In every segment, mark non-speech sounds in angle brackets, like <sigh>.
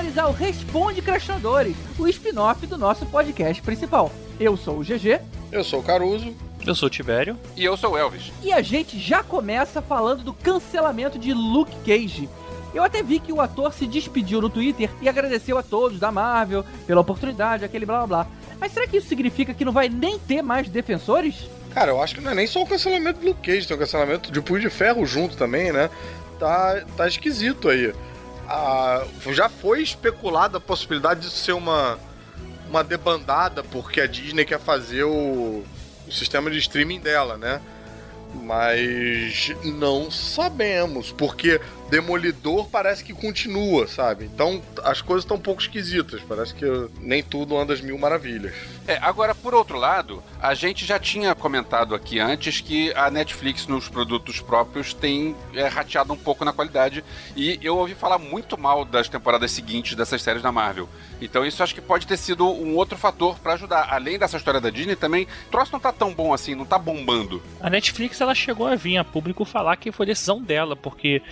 senhores, ao Responde Crashadores, o spin-off do nosso podcast principal. Eu sou o GG. Eu sou o Caruso. Eu sou o Tibério. E eu sou o Elvis. E a gente já começa falando do cancelamento de Luke Cage. Eu até vi que o ator se despediu no Twitter e agradeceu a todos da Marvel pela oportunidade, aquele blá blá blá. Mas será que isso significa que não vai nem ter mais defensores? Cara, eu acho que não é nem só o cancelamento do Luke Cage, tem o cancelamento de Punho de Ferro junto também, né? Tá, tá esquisito aí. Ah, já foi especulada a possibilidade de ser uma, uma debandada, porque a Disney quer fazer o, o sistema de streaming dela, né? Mas não sabemos, porque Demolidor parece que continua, sabe? Então as coisas estão um pouco esquisitas. Parece que nem tudo anda às mil maravilhas. É, agora, por outro lado, a gente já tinha comentado aqui antes que a Netflix nos produtos próprios tem é, rateado um pouco na qualidade. E eu ouvi falar muito mal das temporadas seguintes dessas séries da Marvel. Então isso acho que pode ter sido um outro fator para ajudar. Além dessa história da Disney, também o troço não tá tão bom assim, não tá bombando. A Netflix ela chegou a vir a público falar que foi decisão dela, porque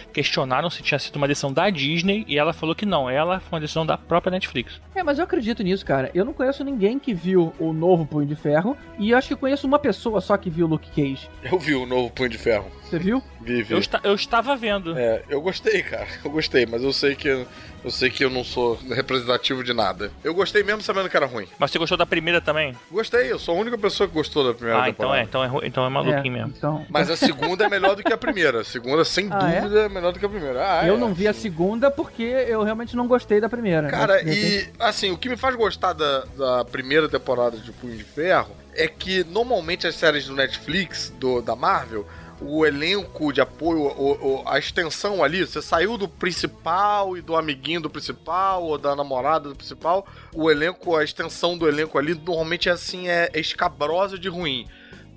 questionaram se tinha sido uma decisão da Disney e ela falou que não, ela foi uma decisão da própria Netflix. É, mas eu acredito nisso, cara. Eu não conheço ninguém que viu o novo Punho de Ferro e eu acho que conheço uma pessoa só que viu o Luke Cage. Eu vi o novo Punho de Ferro. Você viu? Vi, vi. Eu, esta- eu estava vendo. É, eu gostei, cara. <laughs> Eu gostei, mas eu sei que eu sei que eu não sou representativo de nada. Eu gostei mesmo sabendo que era ruim. Mas você gostou da primeira também? Gostei, eu sou a única pessoa que gostou da primeira ah, então temporada. é, então é, ru- então é maluquinho É, mesmo. Então, Mas a segunda é melhor do que a primeira. A segunda, sem Ah, é? dúvida, é? melhor do que a primeira. Ah, eu é. não vi a segunda porque eu realmente não gostei da primeira. Cara, de repente- e assim, o que me faz gostar da, da primeira temporada de Punho de Ferro é que normalmente as séries do Netflix, do, da Marvel, o elenco de apoio, o- o- a extensão ali, você saiu do principal e do amiguinho do principal, ou da namorada do principal, o elenco, a extensão do elenco ali, normalmente é assim, é, é escabrosa de ruim.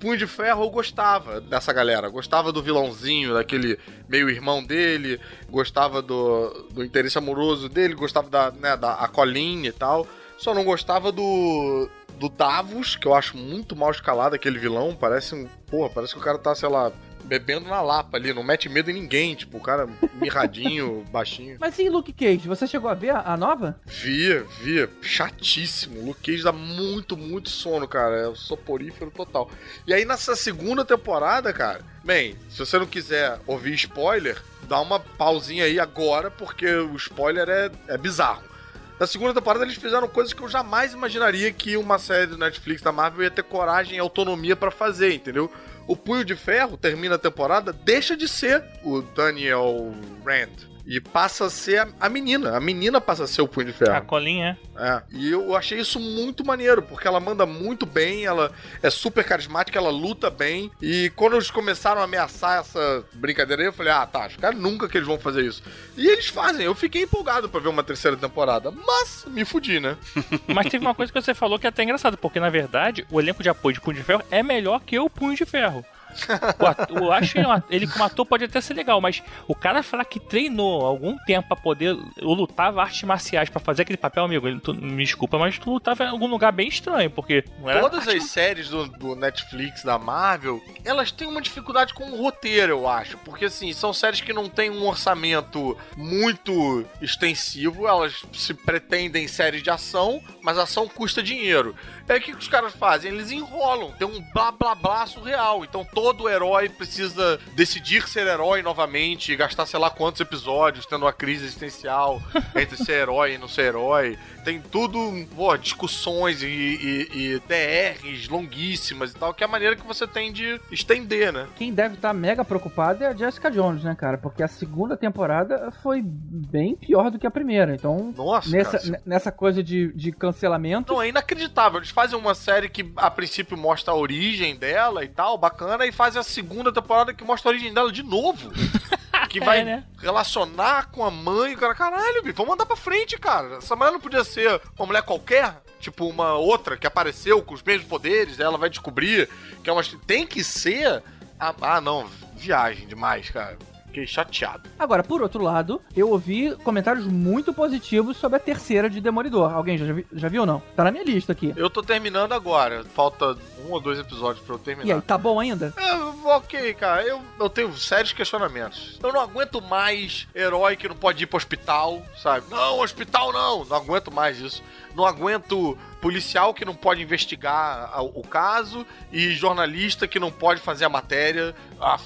Punho de Ferro eu gostava dessa galera. Gostava do vilãozinho, daquele meio irmão dele, gostava do, do interesse amoroso dele, gostava da, né, da a Colleen e tal. Só não gostava do. do Davos, que eu acho muito mal escalado aquele vilão. Parece um. Porra, parece que o cara tá, sei lá, bebendo na lapa ali, não mete medo em ninguém. Tipo, o cara mirradinho, <laughs> baixinho. Mas e Luke Cage? Você chegou a ver a, a nova? Via, via. Chatíssimo. Luke Cage dá muito, muito sono, cara. É o soporífero total. E aí nessa segunda temporada, cara, bem, se você não quiser ouvir spoiler, dá uma pausinha aí agora, porque o spoiler é, é bizarro. Na segunda temporada eles fizeram coisas que eu jamais imaginaria que uma série do Netflix da Marvel ia ter coragem e autonomia pra fazer, entendeu? O Punho de Ferro termina a temporada, deixa de ser o Daniel Rand e passa a ser a, a menina. A menina passa a ser o Punho de Ferro. A colinha, É, e eu achei isso muito maneiro, porque ela manda muito bem, ela é super carismática, ela luta bem. E quando eles começaram a ameaçar essa brincadeira aí, eu falei, ah, tá, acho que nunca que eles vão fazer isso. E eles fazem, eu fiquei empolgado pra ver uma terceira temporada, mas me fudi, né? é. <laughs> Mas teve uma coisa que você falou que é até engraçado, porque na verdade o elenco de apoio de Punho de Ferro é melhor que o Punho de Ferro. O eu acho que ele, como ator pode até ser legal, mas o cara falar que treinou algum tempo pra poder. Eu lutava artes marciais pra fazer aquele papel, amigo. ele- tu- me desculpa, mas tu lutava em algum lugar bem estranho, porque Todas as séries do, do Netflix, da Marvel, elas têm uma dificuldade com o roteiro, eu acho. Porque, assim, são séries que não têm um orçamento muito extensivo, elas se pretendem séries de ação, mas ação custa dinheiro. É o que os caras fazem? Eles enrolam, tem um blá blá blá surreal. Então todo herói precisa decidir ser herói novamente, e gastar sei lá quantos episódios tendo uma crise existencial <laughs> entre ser herói e não ser herói. Tem tudo, pô, discussões e, e- e DRs longuíssimas e tal, que é a maneira que você tem de estender, né? Quem deve estar mega preocupado é a Jessica Jones, né, cara? Porque a segunda temporada foi bem pior do que a primeira. Então, Nossa, nessa, cara, nessa coisa de, de cancelamento. Não, é inacreditável. Eles fazem uma série que a princípio mostra a origem dela e tal, bacana, e fazem a segunda temporada que mostra a origem dela de novo. <laughs> que vai É, né? relacionar com a mãe. Cara, caralho, bicho, vamos mandar pra frente, cara. Essa mulher não podia ser uma mulher qualquer. Tipo, uma outra que apareceu com os mesmos poderes, ela vai descobrir que é uma. Tem que ser. Ah, não, viagem demais, cara. Fiquei chateado. Agora, por outro lado, eu ouvi comentários muito positivos sobre a terceira de Demolidor. Alguém já, já viu ou não? Tá na minha lista aqui. Eu tô terminando agora. Falta um ou dois episódios pra eu E terminar. aí, tá bom ainda? É, ok, cara. Eu, eu tenho sérios questionamentos. Eu não aguento mais herói que não pode ir pro hospital, sabe? Não, hospital não. Não aguento mais isso. Não aguento policial que não pode investigar o caso e jornalista que não pode fazer a matéria. Ah,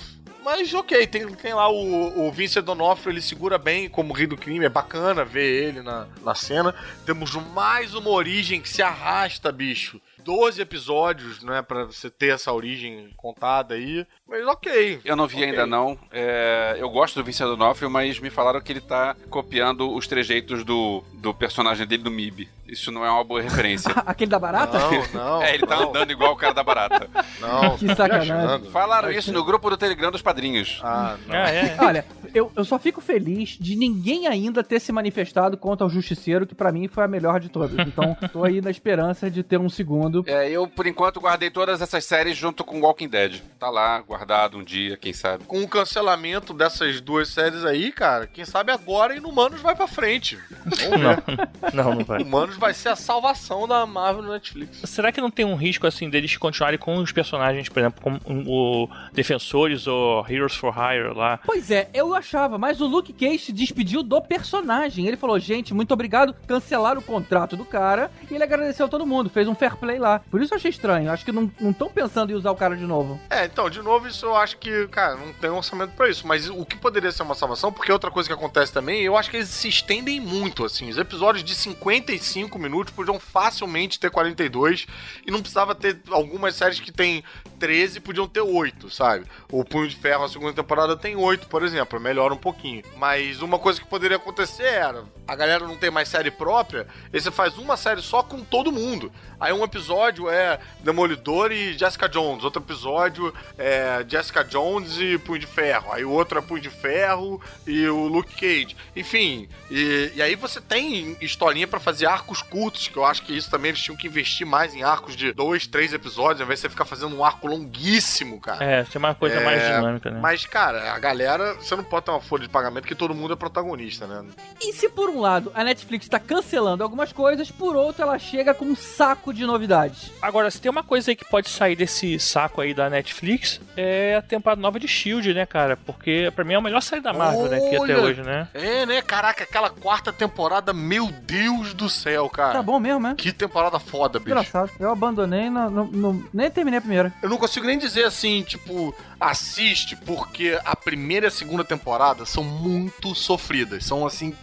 mas ok, tem, tem lá o, o Vincent D'Onofrio, ele segura bem como rei do crime, é bacana ver ele na, na cena. Temos mais uma origem que se arrasta, bicho. 12 episódios, né, pra você ter essa origem contada aí. Mas ok. Eu não vi Ok. ainda não. É, eu gosto do Vincent D'Onofrio, mas me falaram que ele tá copiando os trejeitos do, do personagem dele do MIB. Isso não é uma boa referência. <laughs> Aquele da barata? Não, não. é, ele tá não, andando igual o cara da barata. Não, <laughs> Que sacanagem. Falaram isso no grupo do Telegram dos padrinhos. Ah, não. Ah, é. <laughs> Olha, eu, eu só fico feliz de ninguém ainda ter se manifestado contra o Justiceiro, que pra mim foi a melhor de todas. Então, tô aí na esperança de ter um segundo. É, eu, por enquanto, guardei todas essas séries junto com Walking Dead. Tá lá, guardado um dia, quem sabe. Com o cancelamento dessas duas séries aí, cara, quem sabe agora Inumanos vai pra frente. Vamos ver. Não, não vai. Vai ser a salvação da Marvel no Netflix. Será que não tem um risco, assim, deles continuarem com os personagens, por exemplo, como o Defensores ou Heroes for Hire lá? Pois é, eu achava, mas o Luke Cage se despediu do personagem. Ele falou, gente, muito obrigado, cancelaram o contrato do cara e ele agradeceu a todo mundo, fez um fair play lá. Por isso eu achei estranho, acho que não estão pensando em usar o cara de novo. É, então, de novo, isso eu acho que, cara, não tem orçamento pra isso. Mas o que poderia ser uma salvação, porque outra coisa que acontece também, eu acho que eles se estendem muito, assim. Os episódios de 55 minutos podiam facilmente ter 42 e não precisava ter algumas séries que tem 13, podiam ter 8, sabe? O Punho de Ferro, a segunda temporada, tem 8, por exemplo, melhora um pouquinho. Mas uma coisa que poderia acontecer era, a galera não tem mais série própria, aí você faz uma série só com todo mundo. Aí um episódio é Demolidor e Jessica Jones, outro episódio é Jessica Jones e Punho de Ferro, aí outro é Punho de Ferro e o Luke Cage. Enfim, e, e aí você tem historinha pra fazer arcos curtos, que eu acho que isso também eles tinham que investir mais em arcos de dois, três episódios, ao invés de você ficar fazendo um arco longuíssimo, cara. É, ser uma coisa É, mais dinâmica, né? Mas, cara, a galera, você não pode ter uma folha de pagamento que todo mundo é protagonista, né? E se por um lado a Netflix tá cancelando algumas coisas, por outro ela chega com um saco de novidades. Agora, se tem uma coisa aí que pode sair desse saco aí da Netflix, é a temporada nova de Shield, né, cara? Porque pra mim é a melhor série da Marvel, né, que até Olha! hoje, né? É, né? Caraca, aquela quarta temporada, meu Deus do céu, cara. Tá bom mesmo, né? Que temporada foda, bicho. Engraçado. Eu abandonei, não, não- não- nem terminei a primeira. Eu não consigo nem dizer assim, tipo, assiste, porque a primeira e a segunda temporada são muito sofridas. São assim.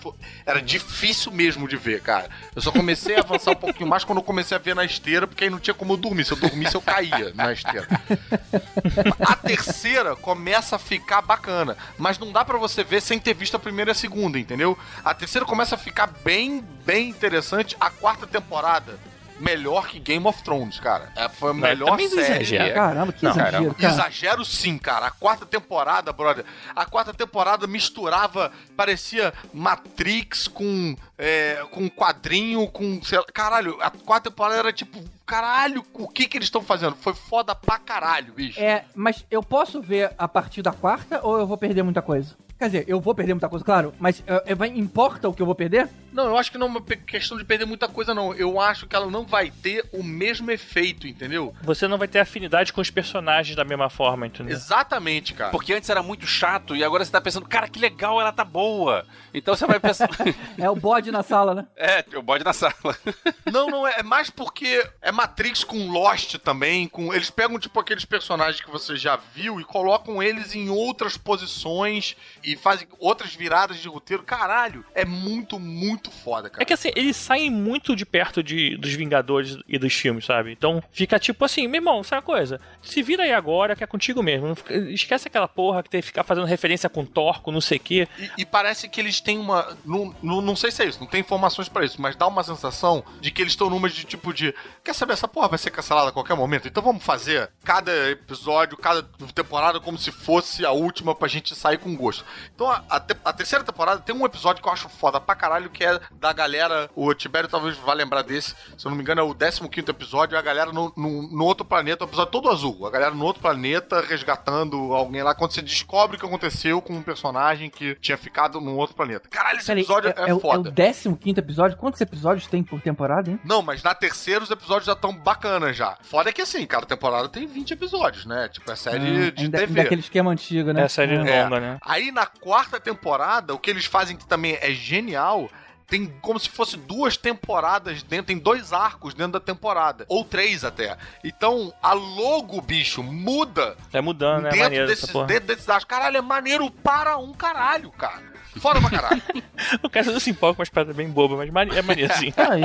Era difícil mesmo de ver, cara. Eu só comecei a avançar um pouquinho mais quando eu comecei a ver na esteira, porque aí não tinha como eu dormir. Se eu dormisse, eu caía na esteira. <laughs> A terceira começa a ficar bacana, mas não dá pra você ver sem ter visto a primeira e a segunda, entendeu? A terceira começa a ficar bem, bem interessante. A quarta temporada, melhor que Game of Thrones, cara. É, foi a melhor série. exagera. Caramba, que Não, exagero, caramba. cara. Exagero sim, cara. A quarta temporada, brother. A quarta temporada misturava, parecia Matrix com é, com quadrinho, com. sei lá, caralho, a quarta temporada era tipo. Caralho, o que que eles estão fazendo? Foi foda pra caralho, bicho. É, mas eu posso ver a partir da quarta ou eu vou perder muita coisa? Quer dizer, eu vou perder muita coisa, claro, mas é, vai- importa o que eu vou perder? Não, eu acho que não é uma questão de perder muita coisa, não. Eu acho que ela não vai ter o mesmo efeito, entendeu? Você não vai ter afinidade com os personagens da mesma forma, entendeu? Exatamente, cara. Porque antes era muito chato e agora você tá pensando, cara, que legal, ela tá boa. Então você vai pensar. <laughs> É o bode na sala, né? <laughs> é, o bode na sala. <laughs> Não, não é. É mais porque é Matrix com Lost também. Com eles pegam tipo aqueles personagens que você já viu e colocam eles em outras posições e fazem outras viradas de roteiro. Caralho, é muito, muito foda, cara. É que assim, eles saem muito de perto de, dos Vingadores e dos filmes, sabe? Então fica tipo assim, meu irmão, sabe uma coisa? Se vira aí agora que é contigo mesmo. Fica- esquece aquela porra que tem que ficar fazendo referência com Thor, com não sei o quê. E, e parece que eles têm uma. Não, não, não sei se é isso, não tem informações pra isso, mas dá uma sensação de que eles estão numa de tipo de. Quer saber, essa porra vai ser cancelada a qualquer momento? Então vamos fazer cada episódio, cada temporada como se fosse a última pra gente sair com gosto. Então a, a, a terceira temporada tem um episódio que eu acho foda pra caralho, que é da galera. O Tibério talvez vá lembrar desse. Se eu não me engano, é o 15 episódio. A galera no, no, no outro planeta, o episódio todo azul. A galera no outro planeta resgatando alguém lá. Quando você descobre o que aconteceu com um personagem que tinha ficado num outro planeta. Caralho, esse Peraí, episódio é, é, é o- é foda. o 15 episódio? Quantos episódios tem por temporada, hein? Não, mas na terceira os episódios já estão bacanas já. Foda é que assim, cada temporada tem 20 episódios, né? Tipo, é série Ah, de ainda- TV. Daquele esquema antigo, né? É série É. longa, né? Aí na quarta temporada, o que eles fazem que também é genial. Tem como se fosse duas temporadas dentro, tem dois arcos dentro da temporada. Ou três até. Então, a logo, bicho, muda É mudando, né? dentro, Maneiro desses, essa porra. dentro desses arcos. Caralho, é maneiro para um caralho, cara. Foda pra caralho. <laughs> O cara não se empolga com umas paradas bem bobas, mas é maneiro sim. Tá aí.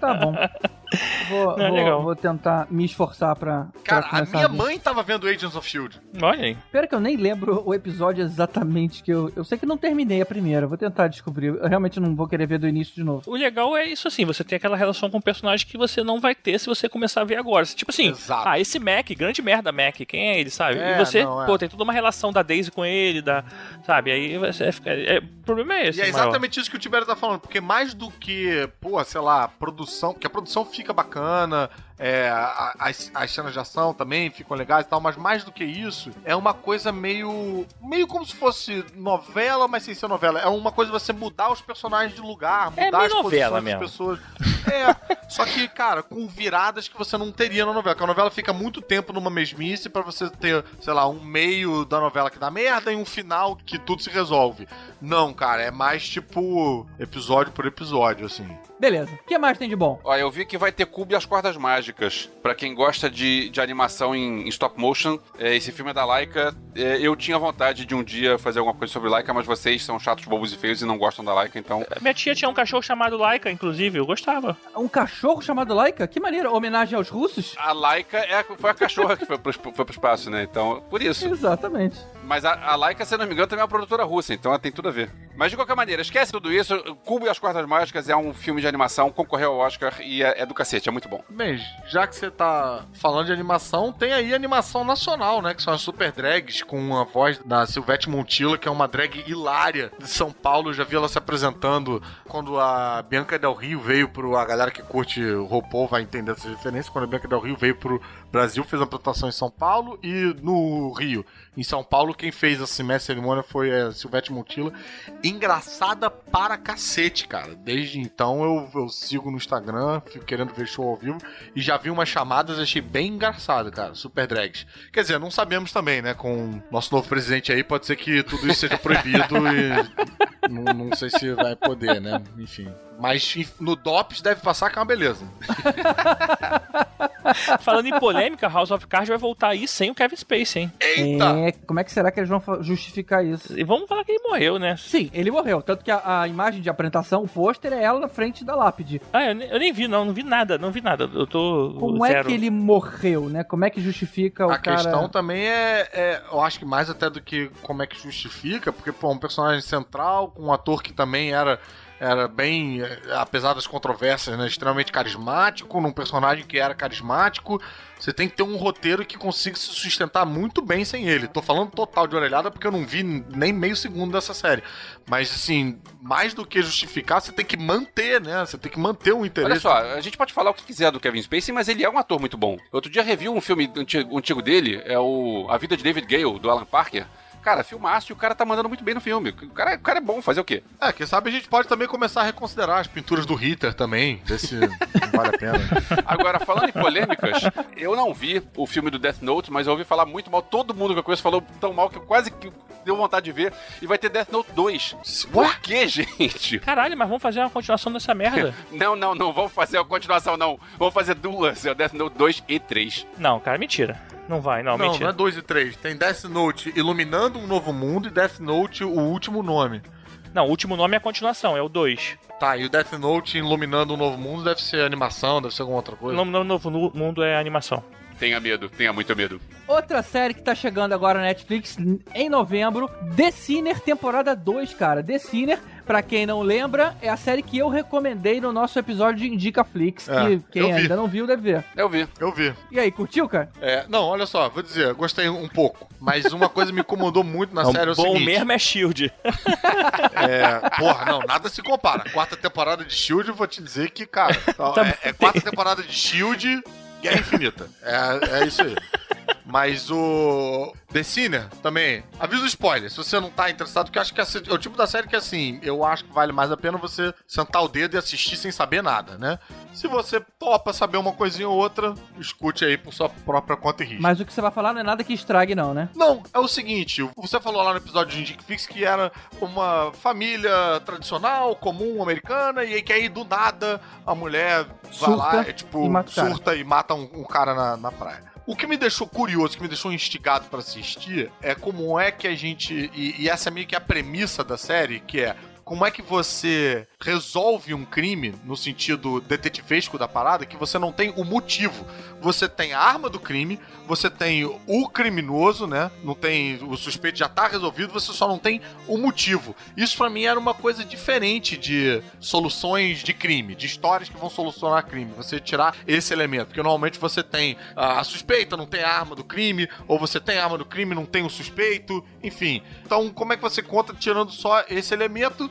Tá bom. Vou, Não, é vou- legal. vou tentar me esforçar pra. Cara, pra a minha ver. mãe tava vendo Agents of Shield. Olha aí. Pera que eu nem lembro o episódio exatamente que eu. Eu sei que não terminei a primeira, vou tentar descobrir. Eu realmente não vou querer ver do início de novo. O legal é isso assim, você tem aquela relação com o personagem que você não vai ter se você começar a ver agora. Tipo assim, Exato. ah, esse Mac, grande merda Mac, quem é ele, sabe? É, e você, não, é. pô, tem toda uma relação da Daisy com ele, da, sabe? Aí você fica, é, o problema é esse, E é maior. exatamente isso que o Tibério tá falando, porque mais do que, pô, sei lá, produção, porque a produção fica bacana, é, as, as cenas de ação também ficam legais e tal, mas mais do que isso, é uma coisa meio. meio como se fosse novela, mas sem ser novela. É uma coisa você mudar os personagens de lugar, É mudar meio as posições mesmo. das pessoas. É, <laughs> só que, cara, com viradas que você não teria na novela, porque a novela fica muito tempo numa mesmice pra você ter, sei lá, um meio da novela que dá merda e um final que tudo se resolve. Não, cara, é mais tipo episódio por episódio, assim. Beleza. O que mais tem de bom? Ó, eu vi que vai ter Cubo e as Cordas Mágicas. Pra quem gosta de, de animação em, em stop motion, é, esse filme é da Laika. É, eu tinha vontade de um dia fazer alguma coisa sobre Laika, mas vocês são chatos, bobos e feios e não gostam da Laika, então. Minha tia tinha um cachorro chamado Laika, inclusive, eu gostava. Um cachorro chamado Laika? Que maneiro. Homenagem aos russos? A Laika é, a- foi a cachorra que foi pro, foi pro espaço, né? Então, por isso. Exatamente. Mas a, a Laika, se eu não me engano, também é uma produtora russa, então ela tem tudo a ver. Mas de qualquer maneira, esquece tudo isso. Cubo e as Cordas Mágicas é um filme de animação, concorreu ao Oscar e é, é do cacete, é muito bom. Bem, já que você tá falando de animação, tem aí animação nacional, né? Que são as super drags com a voz da Silvete Montilla, que é uma drag hilária de São Paulo. Eu já vi ela se apresentando quando a Bianca Del Rio veio pro. A galera que curte o RuPaul vai entender essa referência. Quando a Bianca Del Rio veio pro Brasil, fez a apresentação em São Paulo e no Rio. Em São Paulo, quem fez a mestre cerimônia foi a Silvete Montilla. Engraçada para cacete, cara. Desde então eu, eu sigo no Instagram, fico querendo ver show ao vivo. E já vi umas chamadas, achei bem engraçado, cara. Super drags. Quer dizer, não sabemos também, né? Com nosso novo presidente aí, pode ser que tudo isso seja proibido e. <laughs> Não, não sei se vai poder, né? Enfim. Mas no DOPS deve passar que é uma beleza. <laughs> <laughs> Falando em polêmica, House of Cards vai voltar aí sem o Kevin Spacey, hein? Eita! É, como é que será que eles vão justificar isso? E vamos falar que ele morreu, né? Sim, ele morreu. Tanto que a, a imagem de apresentação, o pôster, é ela na frente da lápide. Ah, eu nem, eu nem vi, não, não vi nada, não vi nada. Eu tô. Como zero. é que ele morreu, né? Como é que justifica o a cara... questão também é, é, eu acho que mais até do que como é que justifica, porque pô, um personagem central, com um ator que também era era bem, eh, apesar das controvérsias, né, extremamente carismático, num personagem que era carismático, você tem que ter um roteiro que consiga se sustentar muito bem sem ele. Tô falando total de orelhada porque eu não vi nem meio segundo dessa série. Mas assim, mais do que justificar, você tem que manter, né? Você tem que manter o interesse. Olha só, a gente pode falar o que quiser do Kevin Spacey, mas ele é um ator muito bom. Outro dia revi um filme antigo, antigo dele, é o A Vida de David Gale, do Alan Parker. Cara, filmaço e o cara tá mandando muito bem no filme. O cara, o cara é bom, fazer o quê? É, quem sabe a gente pode também começar a reconsiderar as pinturas do Hitler também, ver se não vale a pena. <laughs> Agora, falando em polêmicas, eu não vi o filme do Death Note, mas eu ouvi falar muito mal. Todo mundo que eu conheço falou tão mal que eu quase que deu vontade de ver. E vai ter Death Note 2. Por quê, gente? Caralho, mas vamos fazer uma continuação dessa merda? <laughs> Não, não, não. Vamos fazer a continuação, não. Vamos fazer duas. É o Death Note 2 e 3. não, cara, mentira. Não vai, não, Não, não mentira. é 2 e 3. Tem Death Note Iluminando um Novo Mundo e Death Note O Último Nome. Não, o último nome é a continuação, é o 2. Tá, e o Death Note Iluminando um Novo Mundo deve ser animação, deve ser alguma outra O coisa. nome do novo mundo é animação. Tenha medo, tenha muito medo. Outra série que tá chegando agora na Netflix em novembro, The Sinner, temporada 2, cara. The Sinner, pra quem não lembra, é a série que eu recomendei no nosso episódio de Indica Flix, É, que quem ainda não viu deve ver. Eu vi. Eu vi. E aí, curtiu, cara? É, não, olha só, vou dizer, gostei um pouco. Mas uma coisa me incomodou muito na Não, série é o bom seguinte. mesmo é Shield. É, porra, não, nada se compara. Quarta temporada de Shield, eu vou te dizer que, cara, Tá é, é quarta temporada de Shield, Guerra Infinita. É, é isso aí. Mas o The Sinner também, avisa o spoiler, se você não tá interessado, porque eu acho que é o tipo da série que, assim, eu acho que vale mais a pena você sentar o dedo e assistir sem saber nada, né? Se você topa saber uma coisinha ou outra, escute aí por sua própria conta e risco. Mas o que você vai falar não é nada que estrague, não, né? Não, é o seguinte, você falou lá no episódio de Indic Fix que era uma família tradicional, comum, americana, e aí que aí do nada a mulher vai lá, Surta é, tipo, e surta e mata um, um cara na, na praia. O que me deixou curioso, que me deixou instigado pra assistir, é como é que a gente. E, e essa é meio que a premissa da série, que é como é que você resolve um crime no sentido detetivesco da parada, que você não tem o motivo. Você tem a arma do crime, você tem o criminoso, né? Não tem o suspeito já tá resolvido, você só não tem o motivo. Isso pra mim era uma coisa diferente de soluções de crime, de histórias que vão solucionar crime. Você tirar esse elemento, porque normalmente você tem a suspeita, não tem a arma do crime, ou você tem a arma do crime, não tem o suspeito, enfim. Então, como é que você conta tirando só esse elemento?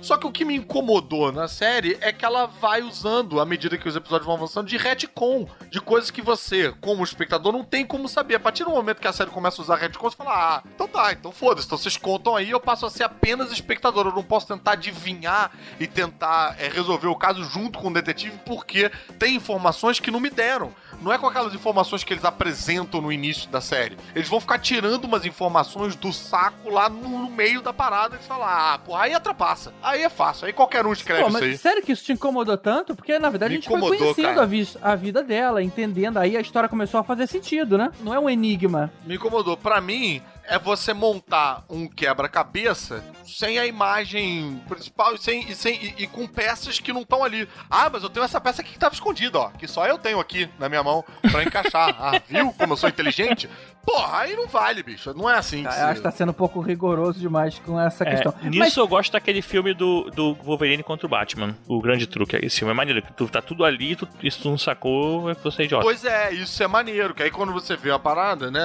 Só que o que me incomodou na série é que ela vai usando, à medida que os episódios vão avançando, de retcon, de coisas que você, como espectador, não tem como saber. A partir do momento que a série começa a usar retcon, você fala, ah, então tá, então foda-se, então vocês contam aí, eu passo a ser apenas espectador, eu não posso tentar adivinhar e tentar é, resolver o caso junto com o detetive, porque tem informações que não me deram. Não é com aquelas informações que eles apresentam no início da série. Eles vão ficar tirando umas informações do saco lá no, meio da parada e falar, ah, pô, aí atrapassa. Aí é fácil, aí qualquer um escreve Pô, isso mas aí. sério que isso te incomodou tanto? Porque, na verdade, Me a gente foi conhecendo a, vis- a vida dela, entendendo. Aí a história começou a fazer sentido, né? Não é um enigma. Me incomodou. Pra mim, é você montar um quebra-cabeça sem a imagem principal e, sem, e, sem, e, e com peças que não estão ali. Ah, mas eu tenho essa peça aqui que tava escondida, ó. Que só eu tenho aqui na minha mão pra encaixar. <laughs> ah, viu como eu sou inteligente? Porra, aí não vale, bicho. Não é assim que se... acho que tá sendo um pouco rigoroso demais com essa É, questão. nisso Mas, eu gosto daquele filme do, do Wolverine contra o Batman. O grande truque. Esse filme é maneiro. Tu, tá tudo ali, tu, isso tu não sacou, é que você é idiota. Pois é, isso é maneiro, que aí quando você vê a parada, né,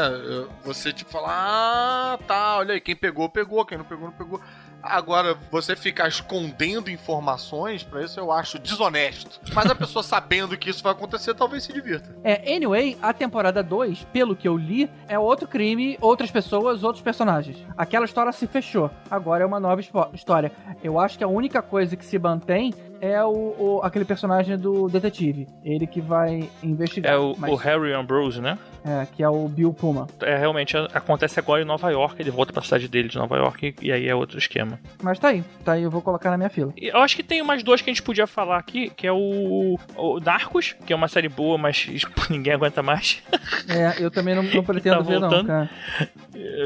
você tipo fala, ah, tá, olha aí, quem pegou, pegou, quem não pegou, não pegou. Agora, você ficar escondendo informações, pra isso eu acho desonesto. Mas a pessoa sabendo que isso vai acontecer, talvez se divirta. é, anyway, a temporada 2, pelo que eu li, é outro crime, outras pessoas, outros personagens. Aquela história se fechou. Agora é uma nova história. Eu acho que a única coisa que se mantém é o, o- aquele personagem do detetive. Ele que vai investigar. É o, Mas- o Harry Ambrose, né? é, que é o Bill Puma. É, realmente acontece agora em Nova York. Ele volta pra cidade dele de Nova York e, e aí é outro esquema. Mas tá aí, tá aí, eu vou colocar na minha fila. E eu acho que tem mais dois que a gente podia falar aqui, que é o, o Narcos, que é uma série boa, mas <laughs> ninguém aguenta mais. É, eu também não, não <laughs> pretendo Tá ver, não, voltando? cara.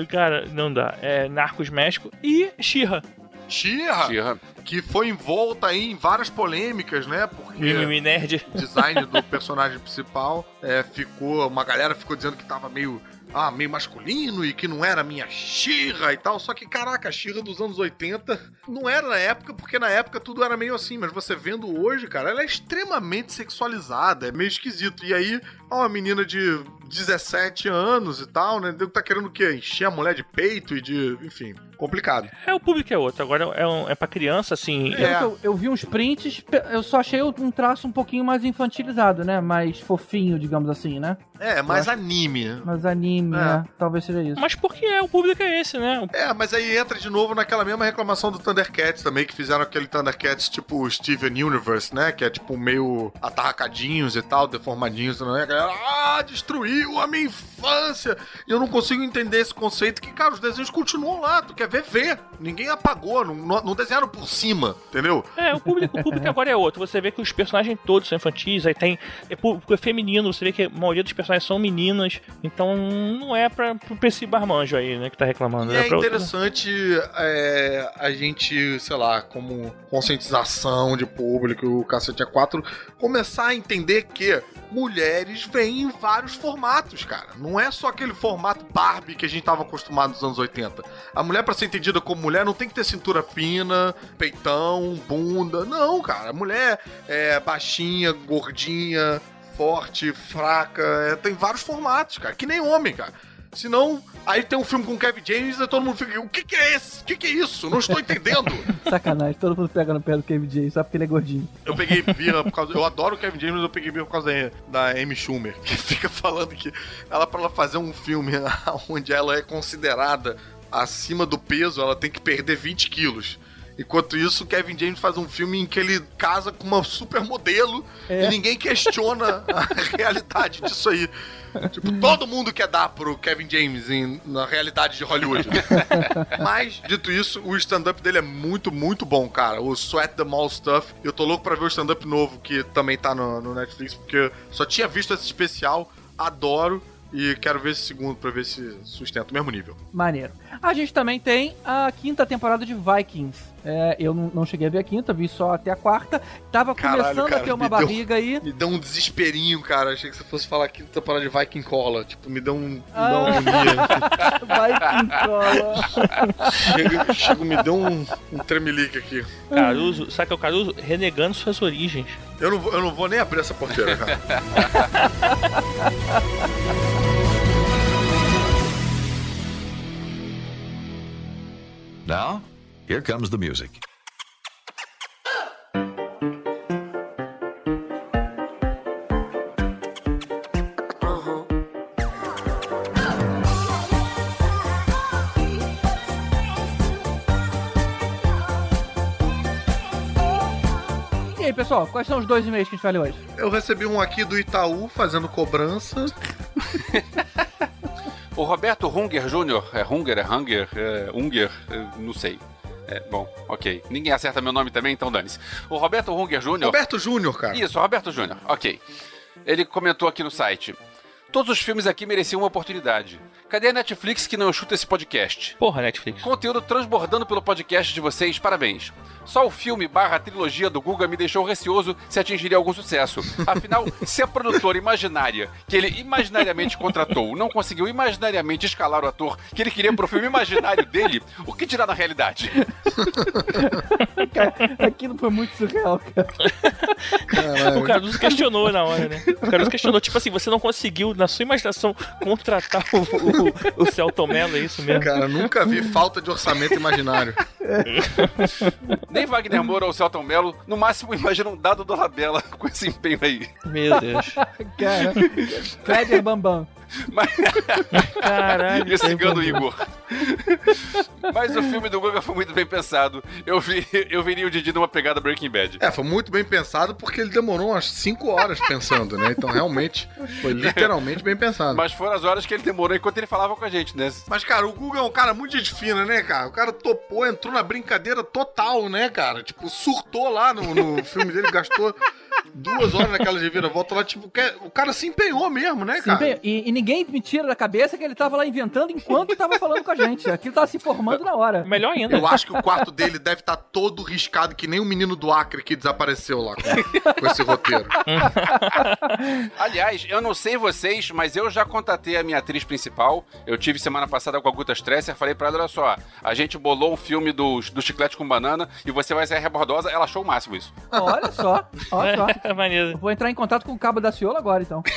Cara, não dá. É Narcos México e Xirra. Xirra, Xirra. que foi envolta aí em várias polêmicas, né, porque... Mimimi Nerd. o design do personagem principal é, ficou. Uma galera ficou dizendo que tava meio. Ah, meio masculino e que não era a minha Xirra e tal. Só que, caraca, a Xirra dos anos 80 não era na época, porque na época tudo era meio assim. Mas você vendo hoje, cara, ela é extremamente sexualizada, é meio esquisito. E aí, é uma menina de 17 anos e tal, né? Tá querendo o quê? Encher a mulher de peito e de. Enfim, complicado. É, o público é outro. Agora é, um, é pra criança, assim. É. Eu, eu vi uns prints, eu só achei um traço um pouquinho mais infantilizado, né? Mais fofinho, digamos assim, né? É, mais anime. Mais anime, É. né? Talvez seja isso. Mas porque é, o público é esse, né? É, mas aí entra de novo naquela mesma reclamação do Thundercats também, que fizeram aquele Thundercats tipo Steven Universe, né? Que é tipo meio atarracadinhos e tal, deformadinhos, né? A galera, ah, destruiu a minha infância! E eu não consigo entender esse conceito que, cara, os desenhos continuam lá, tu quer ver, vê. Ninguém apagou, não, não, desenharam por cima, entendeu? É, o público, o público <laughs> agora é outro. Você vê que os personagens todos são infantis, aí tem. É público feminino, você vê que a maioria dos personagens são meninas, então não é pra, pra esse barmanjo aí, né, que tá reclamando. E é pra outra- interessante é, a gente, sei lá, como conscientização de público, o Cacete A4, começar a entender que mulheres vêm em vários formatos, cara. Não é só aquele formato Barbie que a gente tava acostumado nos anos 80. A mulher, pra ser entendida como mulher, não tem que ter cintura fina, peitão, bunda. Não, cara. A mulher é baixinha, gordinha, forte, fraca. é, tem vários formatos, cara. Que nem homem, cara. Senão, aí tem um filme com o Kevin James e todo mundo fica, o que que é esse? O que que é isso? Não estou entendendo. <laughs> Sacanagem, todo mundo pega no pé do Kevin J só porque ele é gordinho. Eu peguei birra por causa. Eu adoro o Kevin James, mas eu peguei birra por causa da, da Amy Schumer, que <laughs> fica falando que ela, pra ela fazer um filme <laughs> onde ela é considerada acima do peso, ela tem que perder 20 quilos. Enquanto isso, o Kevin James faz um filme em que ele casa com uma supermodelo É. e ninguém questiona a <laughs> realidade disso aí. Tipo, todo mundo quer dar pro Kevin James em- na realidade de Hollywood. <laughs> Mas, dito isso, o stand-up dele é muito, muito bom, cara. O Sweat the Mall Stuff. Eu tô louco pra ver o stand-up novo, que também tá no, no Netflix, porque só tinha visto esse especial, adoro. E quero ver esse segundo pra ver se sustenta o mesmo nível. Maneiro. A gente também tem a quinta temporada de Vikings. É, eu não, cheguei a ver a quinta, vi só até a quarta. Tava Caralho, começando cara, a ter uma me deu- barriga aí. Me deu um desesperinho, cara. Achei que você fosse falar quinta temporada de Viking Cola. Tipo, me deu um. Me deu Ah. uma agonia. <laughs> Viking cola. chega, chega, me deu um, um tremelique aqui. Caruso, sabe que é o Caruso? Renegando suas origens. Eu não, vou- eu não vou nem abrir essa porteira, cara. <laughs> Now, here comes the music. E aí, pessoal, quais são os dois e-mails que a gente vai ler hoje? Eu recebi um aqui do Itaú fazendo cobrança. <laughs> O Roberto Hunger Jr., é Hunger, é Hunger, é Unger, é, não sei. É, bom, ok. Ninguém acerta meu nome também, então dane-se. O Roberto Hunger Jr. Roberto Júnior, cara. Isso, Roberto Júnior, ok. Ele comentou aqui no site. Todos os filmes aqui mereciam uma oportunidade. Cadê a Netflix que não chuta esse podcast? Porra, Netflix. Conteúdo transbordando pelo podcast de vocês, parabéns. Só o filme barra trilogia do Guga me deixou receoso se atingiria algum sucesso. Afinal, <laughs> se a produtora imaginária que ele imaginariamente contratou não conseguiu imaginariamente escalar o ator que ele queria pro filme imaginário dele, o que dirá na realidade? Cara, aquilo foi muito surreal, cara. Caralho. O Caruso questionou na hora, né? O Caruso questionou, tipo assim, você não conseguiu, na sua imaginação, contratar o, o, <laughs> o Celton Mello, é isso mesmo? Cara, nunca vi falta de orçamento imaginário. <laughs> Nem Wagner Moura ou Celton Mello, no máximo imagina um dado do Labella com esse empenho aí. Meu Deus. <laughs> Cara, Kleber Bambam. Mas... Caralho. E o Igor. Mas o filme do Guga foi muito bem pensado. Eu, vi, eu viria o Didi numa pegada Breaking Bad. É, foi muito bem pensado porque ele demorou umas 5 horas pensando, né? Então realmente foi literalmente bem pensado. Mas foram as horas que ele demorou enquanto ele falava com a gente, né? Mas, cara, o Google é um cara muito gente fina, né, cara? O cara topou, entrou na brincadeira total, né, cara? Tipo, surtou lá no, no filme dele, gastou duas horas naquela reviravolta lá, tipo, o cara se empenhou mesmo, né, cara? e, e ninguém me tira da cabeça que ele tava lá inventando enquanto tava falando com a gente. Aquilo tava se formando na hora. Melhor ainda. Eu acho que o quarto dele deve estar todo riscado, que nem o menino do Acre que desapareceu lá com, com esse roteiro. <laughs> Aliás, eu não sei vocês, mas eu já contatei a minha atriz principal. Eu tive semana passada com a Guta Stresser. Falei pra ela: olha só, a gente bolou um filme dos, do chiclete com banana e você vai ser a rebordosa. Ela achou o máximo isso. Olha só, olha só. <laughs> É maneiro. Vou entrar em contato com o cabo da Ciola agora, então. <laughs>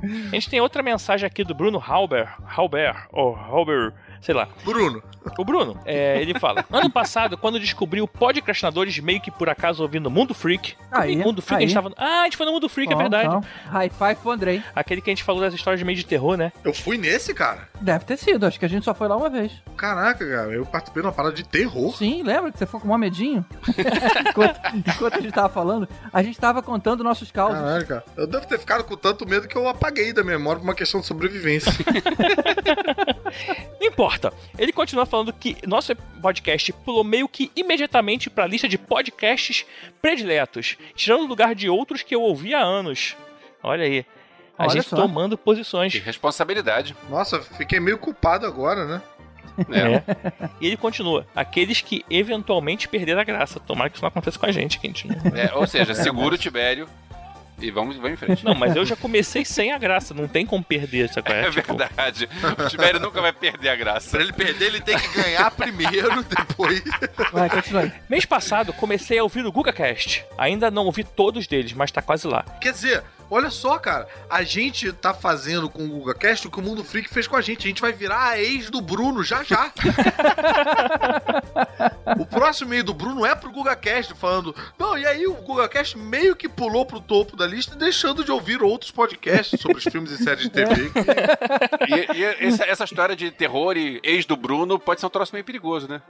A gente tem outra mensagem aqui do Bruno Halber. Halber, ou Halber, sei lá. Bruno, O Bruno, é, ele fala: <laughs> Ano passado, quando descobri o Podcastinadores meio que por acaso ouvindo Mundo Freak. Aí, Mundo Freak, aí. a gente tava. Ah, a gente foi no Mundo Freak, é verdade. então, High five pro Andrei. Aquele que a gente falou das histórias de meio de terror, né? eu fui nesse, cara. Deve ter sido, acho que a gente só foi lá uma vez. Caraca, cara, eu participei de uma parada de terror. Sim, lembra que você foi com um medinho? <laughs> <laughs> enquanto, enquanto a gente tava falando, a gente tava contando nossos causos. Caralho, cara. Eu devo ter ficado com tanto medo que eu apaguei da memória por uma questão de sobrevivência. <laughs> importa. Ele continua falando que nosso podcast pulou meio que imediatamente para a lista de podcasts prediletos, tirando o lugar de outros que eu ouvi há anos. Olha aí. A Olha gente só. tomando posições. Que responsabilidade. Nossa, fiquei meio culpado agora, né? É. E ele continua. Aqueles que eventualmente perderam a graça. Tomara que isso não aconteça com a gente, que a gente não... É, ou seja, segura o Tibério e vamos, vamos em frente. Não, mas eu já comecei sem a graça. Não tem como perder essa coisa. É verdade. O Tibério nunca vai perder a graça. Pra ele perder, ele tem que ganhar primeiro, depois. Vai, continua aí. Mês passado, comecei a ouvir o GugaCast. Ainda não ouvi todos deles, mas tá quase lá. Quer dizer, olha só, cara, a gente tá fazendo com o GugaCast o que o Mundo Freak fez com a gente. A gente vai virar a ex do Bruno já já. <laughs> o próximo e-mail do Bruno é pro GugaCast, falando: Não, e aí o GugaCast meio que pulou pro topo da lista, deixando de ouvir outros podcasts sobre os filmes e séries de TV. que- E, e essa, essa história de terror e ex do Bruno pode ser um troço meio perigoso, né?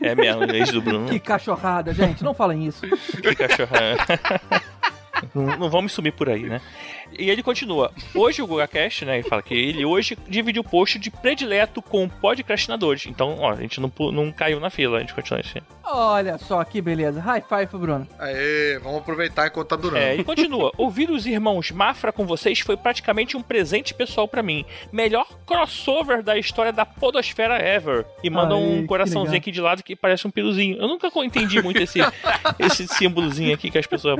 É <laughs> mesmo, ex do Bruno. Que cachorrada, gente. Não falem isso. Que cachorro. <laughs> Não, não vamos sumir por aí, né? E ele continua. Hoje o GugaCast, né? Ele fala que ele hoje dividiu o post de predileto com podcastinadores. Então, ó, a gente não, não caiu na fila, a gente continua assim. Olha só que beleza. High five pro Bruno. Aê, vamos aproveitar enquanto tá durando. É, ele continua. Ouvir os irmãos Mafra com vocês foi praticamente um presente pessoal pra mim. Melhor crossover da história da podosfera ever. E manda Ai, um coraçãozinho aqui de lado que parece um piruzinho. Eu nunca entendi muito esse, <laughs> esse símbolozinho aqui que as pessoas...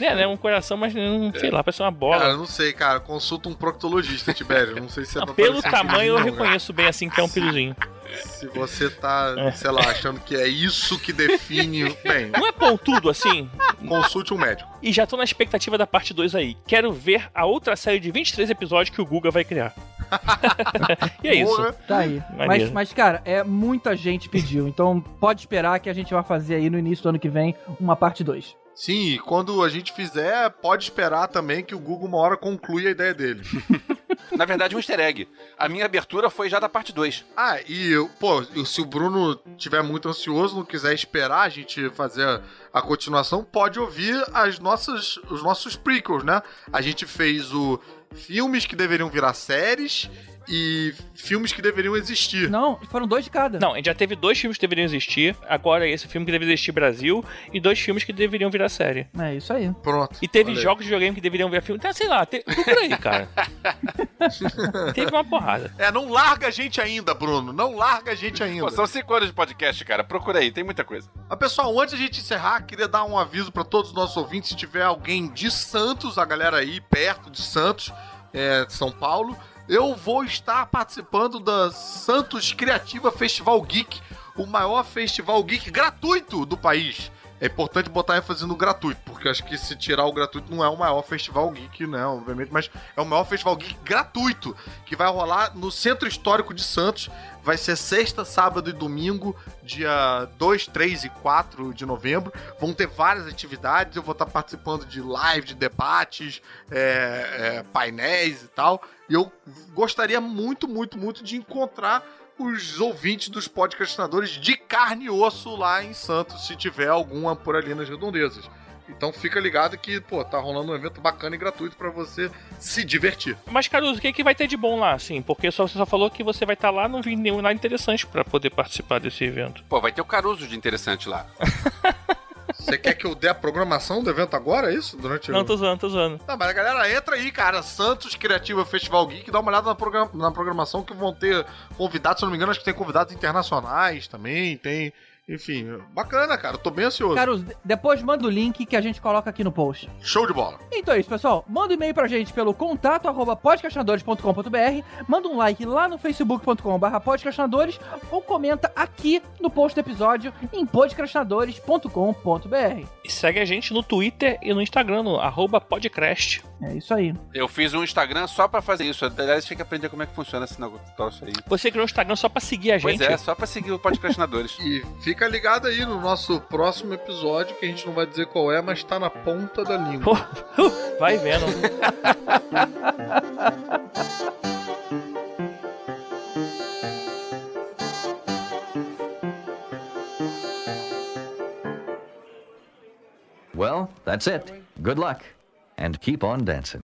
É, né? Um coração, mas não, sei lá, parece uma bola. Cara, eu não sei, cara. Consulta um proctologista, Tibério. Não sei se é Não, pelo tamanho eu piruzinho, né? reconheço bem assim que é um piruzinho. Se você tá, É. sei lá, achando que é isso que define. Bem, Não é pontudo assim? consulte um médico. E já tô na expectativa da parte 2 aí. Quero ver a outra série de 23 episódios que o Guga vai criar. <laughs> e é isso. Tá aí. Mas, mas, cara, é muita gente pediu. Então pode esperar que a gente vai fazer aí no início do ano que vem uma parte 2. Sim, e quando a gente fizer, pode esperar também que o Google uma hora conclui a ideia dele. <laughs> Na verdade, um easter egg. A minha abertura foi já da parte 2. Ah, e, pô, se o Bruno tiver muito ansioso, não quiser esperar a gente fazer a, a continuação, pode ouvir as nossas, os nossos prequels, né? A gente fez o filmes que deveriam virar séries e filmes que deveriam existir. Não, foram dois de cada. Não, a gente já teve dois filmes que deveriam existir. Agora esse filme que deveria existir Brasil. E dois filmes que deveriam virar série. É isso aí. Pronto. E teve aí. jogos de videogame que deveriam virar filme. Então, sei lá, te... procura aí, cara. <laughs> teve uma porrada. É, não larga a gente ainda, Bruno. Não larga a gente ainda. Pô, são 5 anos de podcast, cara. Procura aí, tem muita coisa. Mas, pessoal, antes de a gente encerrar, queria dar um aviso para todos os nossos ouvintes. Se tiver alguém de Santos, a galera aí perto de Santos, é, São Paulo, eu vou estar participando da Santos Criativa Festival Geek, o maior festival geek gratuito do país. É importante botar ênfase no gratuito, porque acho que se tirar o gratuito não é o maior festival geek, né? Obviamente, mas é o maior festival geek gratuito que vai rolar no Centro Histórico de Santos. Vai ser sexta, sábado e domingo, dia 2, 3 e 4 de novembro. Vão ter várias atividades. Eu vou estar participando de live, de debates, é, é, painéis e tal. E eu gostaria muito, muito, muito de encontrar os ouvintes dos podcastinadores de carne e osso lá em Santos, se tiver alguma por ali nas redondezas. Então fica ligado que, pô, tá rolando um evento bacana e gratuito pra você se divertir. Mas, Caruso, o que, que vai ter de bom lá, assim? Porque só, você só falou que você vai estar lá, não vi nenhum nada interessante pra poder participar desse evento. Pô, vai ter o Caruso de interessante lá. <laughs> Você quer que eu dê a programação do evento agora, é isso? Durante Não, o... tô zoando, tô zoando. Não, mas a galera entra aí, cara. Santos Criativa Festival Geek, dá uma olhada na, progra- na programação que vão ter convidados, se eu não me engano, acho que tem convidados internacionais também, tem. Enfim, bacana, cara. Eu tô bem ansioso. Caros, de- depois manda o link que a gente coloca aqui no post. Show de bola. Então é isso, pessoal. Manda um e-mail pra gente pelo contato arroba podcastinadores.com.br, manda um like lá no facebook.com.br podcastinadores ou comenta aqui no post do episódio em podcastinadores.com.br. E segue a gente no Twitter e no Instagram, no arroba podcast. É isso aí. Eu fiz um Instagram só pra fazer isso. Aliás, tem que aprender como é que funciona esse negócio aí. Você criou um Instagram só pra seguir a Pois gente. é, só pra seguir o podcastinadores. <laughs> E fica ligado aí no nosso próximo episódio, que a gente não vai dizer qual é, mas tá na ponta da língua. Pô, <laughs> vai vendo. Well, that's it. Good luck. And keep on dancing.